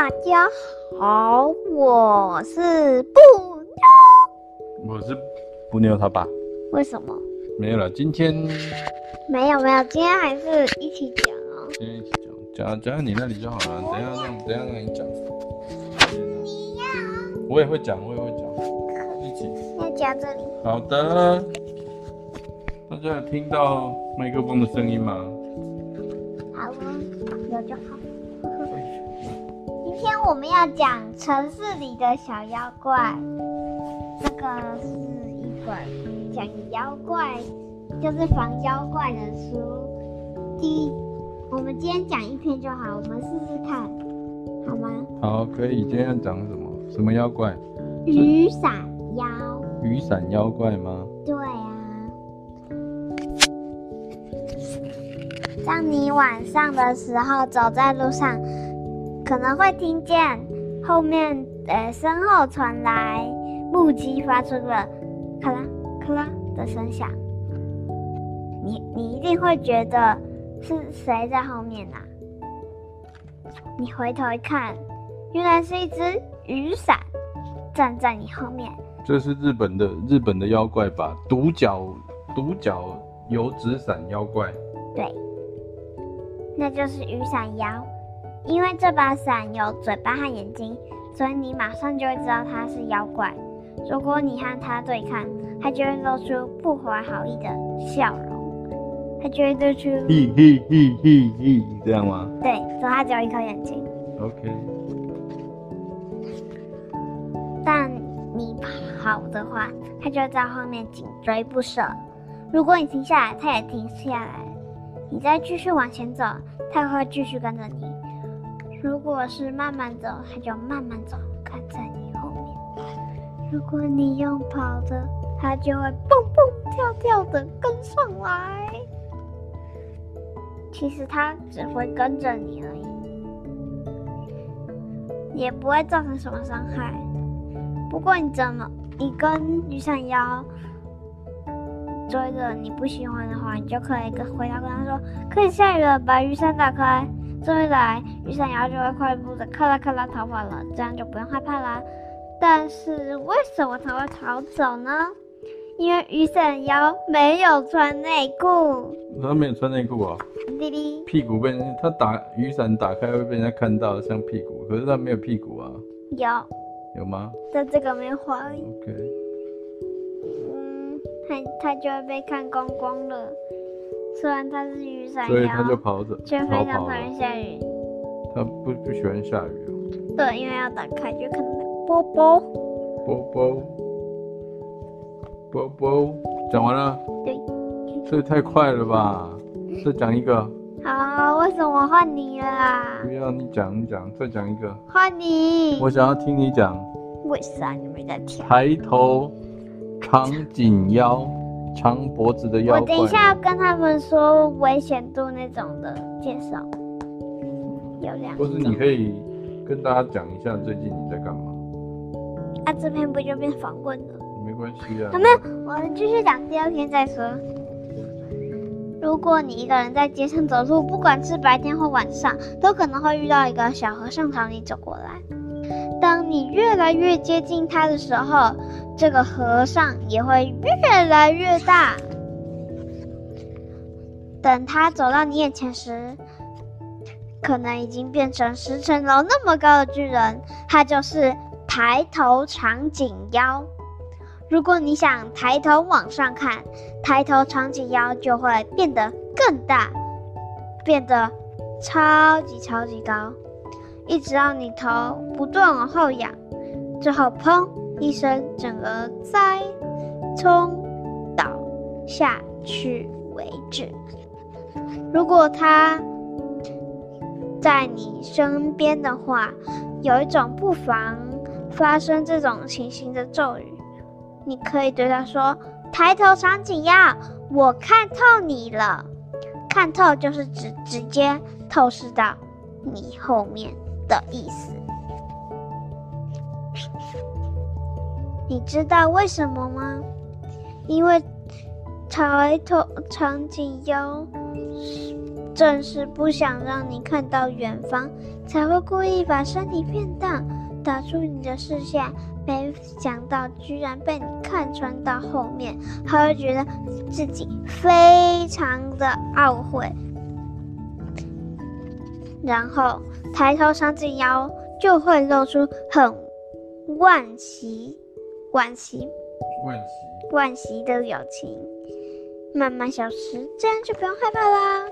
大家好，我是布妞。我是布妞他爸。为什么？没有了，今天没有没有，今天还是一起讲哦。今天一起讲，讲讲到你那里就好了。等一下让等一下让你讲。你要。我也会讲，我也会讲。一起。要讲这里。好的。大家有听到麦克风的声音吗？好了，有就好。今天我们要讲城市里的小妖怪，这个是一本讲妖怪，就是防妖怪的书。第一，我们今天讲一篇就好，我们试试看，好吗？好，可以。今天要讲什么？什么妖怪？雨伞妖。雨伞妖怪吗？对啊。当你晚上的时候走在路上。可能会听见后面呃身后传来木屐发出的咔啦咔啦的声响，你你一定会觉得是谁在后面啊？你回头一看，原来是一只雨伞站在你后面。这是日本的日本的妖怪吧？独角独角油纸伞妖怪。对，那就是雨伞妖。因为这把伞有嘴巴和眼睛，所以你马上就会知道它是妖怪。如果你和它对抗，它就会露出不怀好意的笑容，它就会露出嘿嘿嘿嘿嘿，这样吗？对，所以它只有一颗眼睛。OK。但你跑的话，它就会在后面紧追不舍。如果你停下来，它也停下来。你再继续往前走，它会继续跟着你。如果是慢慢走，它就慢慢走，跟在你后面。如果你用跑的，它就会蹦蹦跳跳的跟上来。其实它只会跟着你而已，也不会造成什么伤害。不过你怎么，你跟雨伞妖追着你不喜欢的话，你就可以跟回头跟他说：“可以下雨了，把雨伞打开。”这一来，雨伞妖就会快步的咔啦咔啦逃跑了，这样就不用害怕啦。但是为什么他会逃走呢？因为雨伞妖没有穿内裤。他没有穿内裤啊？弟弟。屁股被人他打雨伞打开会被人家看到像屁股，可是他没有屁股啊。有。有吗？在这个没有画。OK。嗯，他他就会被看光光了。虽然它是雨伞，所以它就跑着，却非常讨厌下雨。它不不喜欢下雨哦。对，因为要打开就看到波波。波波。波波，讲完了。对。这也太快了吧！再讲一个。好，为什么换你了？不要你讲，你讲，再讲一个。换你。我想要听你讲。为啥你没在听？抬头长颈妖。长脖子的妖怪。我等一下要跟他们说危险度那种的介绍，有两个。或是你可以跟大家讲一下最近你在干嘛？啊，这篇不就变访问了？没关系啊。好，没有，我们继续讲第二篇再说。如果你一个人在街上走路，不管是白天或晚上，都可能会遇到一个小和尚朝你走过来。当你越来越接近他的时候，这个和尚也会越来越大。等他走到你眼前时，可能已经变成十层楼那么高的巨人。他就是抬头长颈妖。如果你想抬头往上看，抬头长颈妖就会变得更大，变得超级超级高。一直让你头不断往后仰，最后砰一声，整个栽冲倒下去为止。如果他在你身边的话，有一种不妨发生这种情形的咒语，你可以对他说：“抬头长颈鸭，我看透你了。”看透就是指直接透视到你后面。的意思，你知道为什么吗？因为抬头长颈妖正是不想让你看到远方，才会故意把身体变大，挡住你的视线。没想到居然被你看穿到后面，他会觉得自己非常的懊悔，然后抬头伸进腰就会露出很惋惜、惋惜、惋惜、惋惜的表情，慢慢消失，这样就不用害怕啦。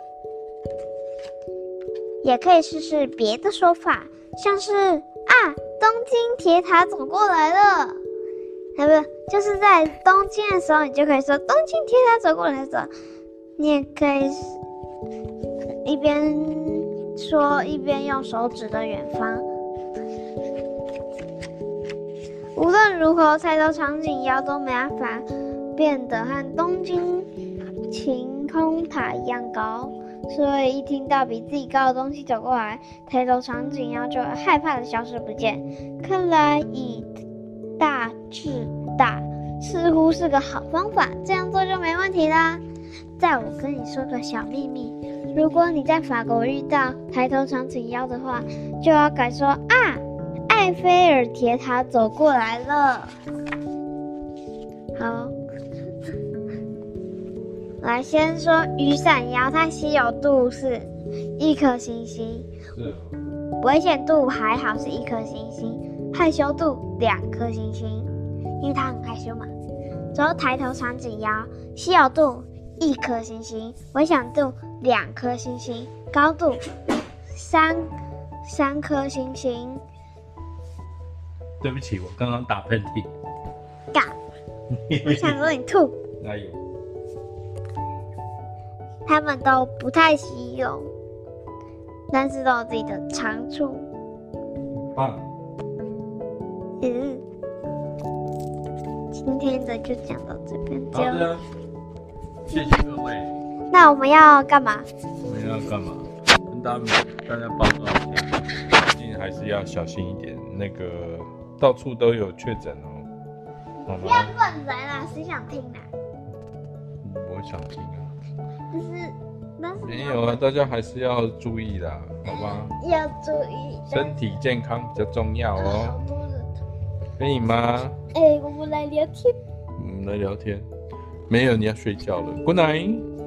也可以试试别的说法，像是啊，东京铁塔走过来了，不是，就是在东京的时候，你就可以说东京铁塔走过来了。你也可以一边说一边用手指着远方。无论如何，抬头长颈腰都没办法变得和东京晴空塔一样高。所以一听到比自己高的东西走过来，抬头长颈腰就害怕的消失不见。看来以大制大似乎是个好方法，这样做就没问题啦。再我跟你说个小秘密，如果你在法国遇到抬头长颈腰的话，就要改说啊，埃菲尔铁塔走过来了。好。来，先说雨伞腰，它稀有度是一颗星星，是危险度还好是一颗星星，害羞度两颗星星，因为它很害羞嘛。然后抬头长颈腰，稀有度一颗星星，我想种两颗星星，高度三三颗星星。对不起，我刚刚打喷嚏。嘎，我想说你吐。哪有？他们都不太稀有，但是都有自己的长处。棒。嗯，今天的就讲到这边。好的，谢谢各位。那我们要干嘛？我们要干嘛？跟大家大家报告一下，最近还是要小心一点。那个到处都有确诊哦。不要乱来啦！谁想听啊？我想听啊。但是，但是没有啊，大家还是要注意啦，好吧？要注意，身体健康比较重要哦。可以吗？哎、欸，我们来聊天。我们来聊天。没有，你要睡觉了。Good night。